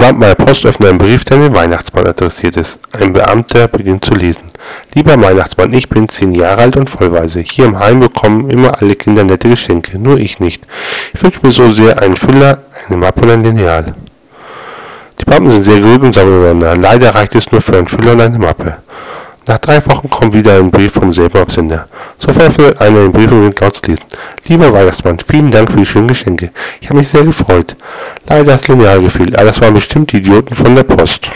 Der Post öffnen einen Brief, der an den Weihnachtsmann adressiert ist. Ein Beamter beginnt zu lesen. Lieber Weihnachtsmann, ich bin zehn Jahre alt und vollweise. Hier im Heim bekommen immer alle Kinder nette Geschenke, nur ich nicht. Ich wünsche mir so sehr einen Füller, eine Mappe und ein Lineal. Die Beamten sind sehr gerührt und sammeln. Leider reicht es nur für einen Füller und eine Mappe. Nach drei Wochen kommt wieder ein Brief vom selben Absender. Sofort öffnet einer den Brief und laut lesen. Lieber Weihnachtsmann, vielen Dank für die schönen Geschenke. Ich habe mich sehr gefreut. Leider das Lineal gefehlt, aber das waren bestimmt die Idioten von der Post.